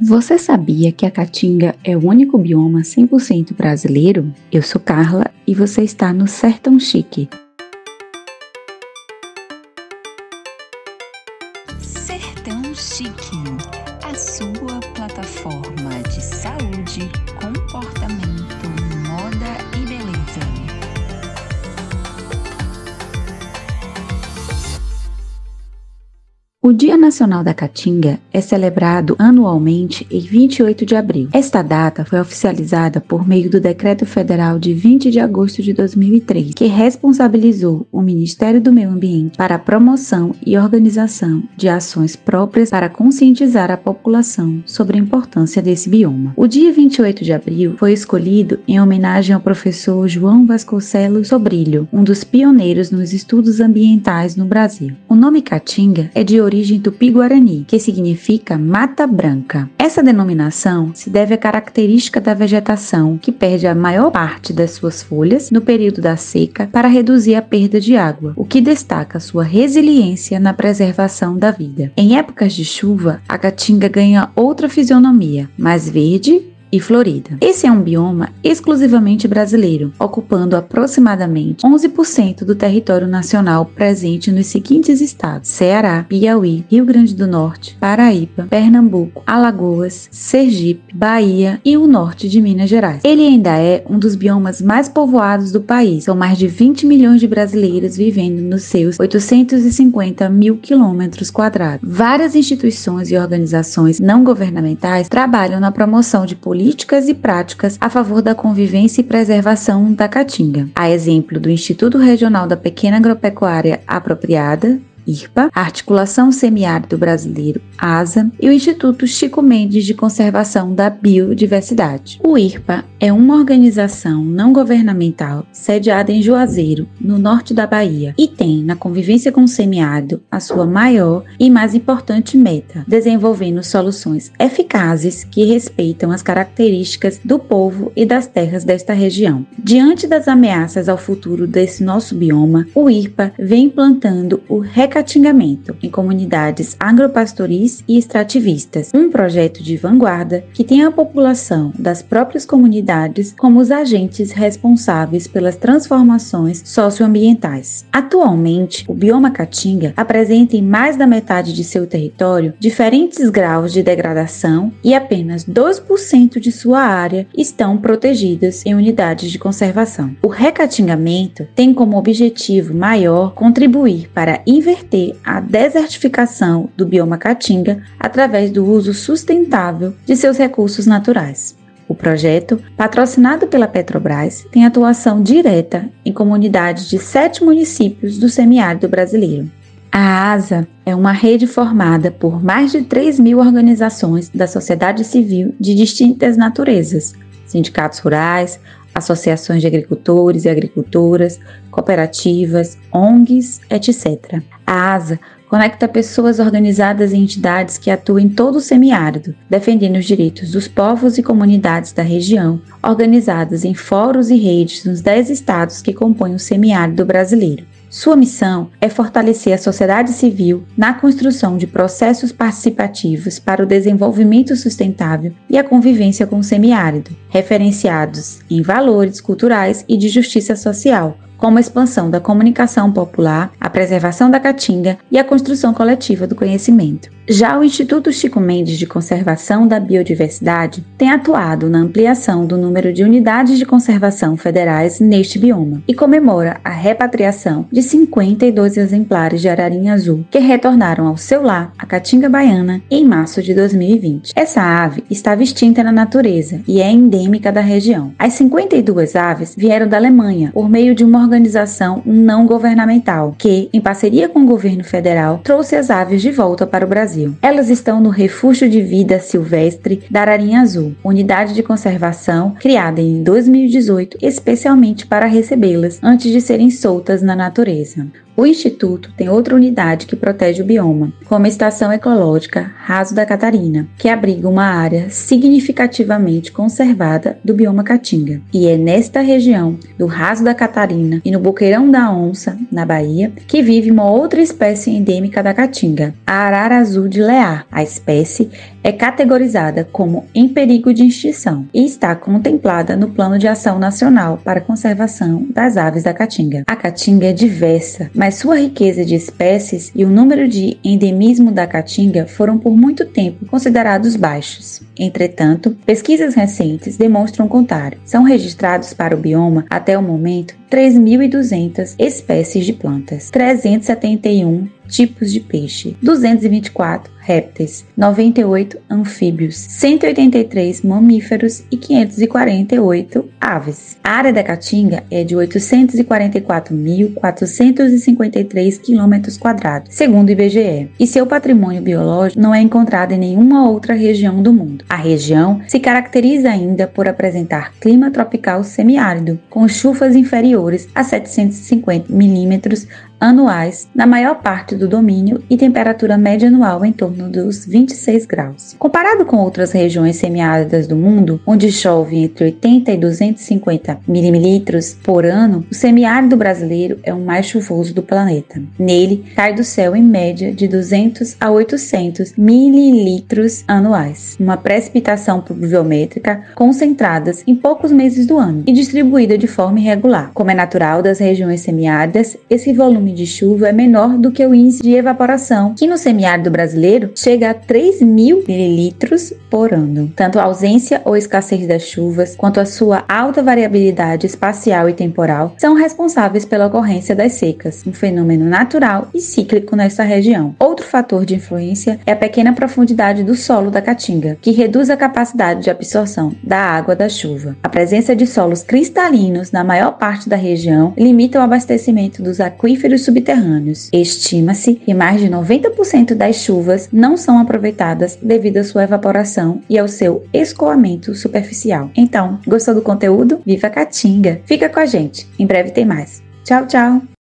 Você sabia que a Caatinga é o único bioma 100% brasileiro? Eu sou Carla e você está no Sertão Chique. Sertão Chique, a sua plataforma de saúde, comportamento, moda e O Dia Nacional da Caatinga é celebrado anualmente em 28 de abril. Esta data foi oficializada por meio do Decreto Federal de 20 de agosto de 2003, que responsabilizou o Ministério do Meio Ambiente para a promoção e organização de ações próprias para conscientizar a população sobre a importância desse bioma. O dia 28 de abril foi escolhido em homenagem ao professor João Vasconcelos Sobrilho, um dos pioneiros nos estudos ambientais no Brasil. O nome Caatinga é de origem origem tupi-guarani, que significa mata branca. Essa denominação se deve à característica da vegetação, que perde a maior parte das suas folhas no período da seca para reduzir a perda de água, o que destaca sua resiliência na preservação da vida. Em épocas de chuva, a caatinga ganha outra fisionomia, mais verde e florida. Esse é um bioma exclusivamente brasileiro, ocupando aproximadamente 11% do território nacional presente nos seguintes estados: Ceará, Piauí, Rio Grande do Norte, Paraíba, Pernambuco, Alagoas, Sergipe, Bahia e o norte de Minas Gerais. Ele ainda é um dos biomas mais povoados do país. São mais de 20 milhões de brasileiros vivendo nos seus 850 mil quilômetros quadrados. Várias instituições e organizações não governamentais trabalham na promoção de políticas políticas e práticas a favor da convivência e preservação da caatinga. A exemplo do Instituto Regional da Pequena Agropecuária Apropriada, IRPA, a Articulação Semiárido Brasileiro, ASA, e o Instituto Chico Mendes de Conservação da Biodiversidade. O IRPA é uma organização não governamental sediada em Juazeiro, no norte da Bahia, e tem, na convivência com o semiárido, a sua maior e mais importante meta, desenvolvendo soluções eficazes que respeitam as características do povo e das terras desta região. Diante das ameaças ao futuro desse nosso bioma, o IRPA vem implantando o recatingamento em comunidades agropastoris e extrativistas, um projeto de vanguarda que tem a população das próprias comunidades como os agentes responsáveis pelas transformações socioambientais. Atualmente, o bioma caatinga apresenta em mais da metade de seu território diferentes graus de degradação e apenas 2% de sua área estão protegidas em unidades de conservação. O recatingamento tem como objetivo maior contribuir para inverter reverter a desertificação do bioma caatinga através do uso sustentável de seus recursos naturais. O projeto, patrocinado pela Petrobras, tem atuação direta em comunidades de sete municípios do semiárido brasileiro. A ASA é uma rede formada por mais de 3 mil organizações da sociedade civil de distintas naturezas, sindicatos rurais, associações de agricultores e agricultoras, cooperativas, ONGs, etc. A ASA conecta pessoas organizadas em entidades que atuam em todo o semiárido, defendendo os direitos dos povos e comunidades da região, organizadas em fóruns e redes nos 10 estados que compõem o semiárido brasileiro. Sua missão é fortalecer a sociedade civil na construção de processos participativos para o desenvolvimento sustentável e a convivência com o semiárido, referenciados em valores culturais e de justiça social, como a expansão da comunicação popular, a preservação da caatinga e a construção coletiva do conhecimento. Já o Instituto Chico Mendes de Conservação da Biodiversidade tem atuado na ampliação do número de unidades de conservação federais neste bioma e comemora a repatriação de 52 exemplares de ararinha azul que retornaram ao seu lar, a Caatinga Baiana, em março de 2020. Essa ave estava extinta na natureza e é endêmica da região. As 52 aves vieram da Alemanha por meio de uma organização não governamental que, em parceria com o governo federal, trouxe as aves de volta para o Brasil. Elas estão no Refúgio de Vida Silvestre da Ararinha Azul, unidade de conservação criada em 2018 especialmente para recebê-las antes de serem soltas na natureza. O Instituto tem outra unidade que protege o bioma, como a Estação Ecológica Raso da Catarina, que abriga uma área significativamente conservada do bioma Caatinga. E é nesta região do Raso da Catarina Catarina e no Boqueirão da Onça, na Bahia, que vive uma outra espécie endêmica da caatinga, a arara azul de Lear. A espécie é categorizada como em perigo de extinção e está contemplada no Plano de Ação Nacional para a Conservação das Aves da Caatinga. A caatinga é diversa, mas sua riqueza de espécies e o número de endemismo da caatinga foram por muito tempo considerados baixos. Entretanto, pesquisas recentes demonstram o contrário. São registrados para o bioma, até o momento, 3.200 espécies de plantas, 371 tipos de peixe, 224 répteis, 98 anfíbios, 183 mamíferos e 548 aves. A área da Caatinga é de 844.453 km, segundo o IBGE, e seu patrimônio biológico não é encontrado em nenhuma outra região do mundo. A região se caracteriza ainda por apresentar clima tropical semiárido, com chuvas inferiores a 750 milímetros anuais na maior parte do domínio e temperatura média anual em torno dos 26 graus. Comparado com outras regiões semiáridas do mundo, onde chove entre 80 e 250 milímetros por ano, o semiárido brasileiro é o mais chuvoso do planeta. Nele, cai do céu em média de 200 a 800 mililitros anuais, uma precipitação pluviométrica concentradas em poucos meses do ano e distribuída de forma irregular. Como é natural das regiões semiáridas, esse volume de chuva é menor do que o índice de evaporação, que no semiárido brasileiro chega a 3 mil mililitros por ano. Tanto a ausência ou escassez das chuvas, quanto a sua alta variabilidade espacial e temporal, são responsáveis pela ocorrência das secas, um fenômeno natural e cíclico nesta região. Outro fator de influência é a pequena profundidade do solo da Caatinga, que reduz a capacidade de absorção da água da chuva. A presença de solos cristalinos na maior parte da região limita o abastecimento dos aquíferos subterrâneos. Estima-se que mais de 90% das chuvas não são aproveitadas devido à sua evaporação e ao seu escoamento superficial. Então, gostou do conteúdo? Viva a Caatinga! Fica com a gente, em breve tem mais. Tchau, tchau!